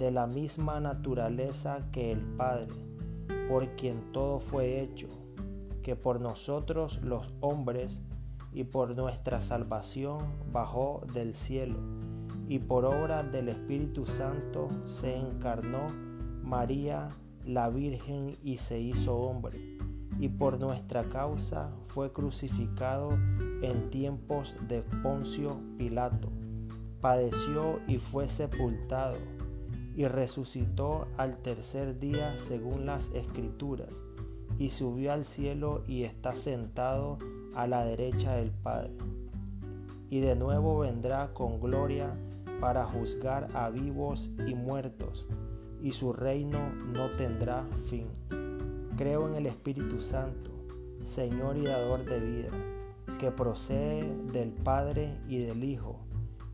de la misma naturaleza que el Padre, por quien todo fue hecho, que por nosotros los hombres y por nuestra salvación bajó del cielo, y por obra del Espíritu Santo se encarnó María la Virgen y se hizo hombre, y por nuestra causa fue crucificado en tiempos de Poncio Pilato, padeció y fue sepultado y resucitó al tercer día según las escrituras, y subió al cielo y está sentado a la derecha del Padre. Y de nuevo vendrá con gloria para juzgar a vivos y muertos, y su reino no tendrá fin. Creo en el Espíritu Santo, Señor y dador de vida, que procede del Padre y del Hijo,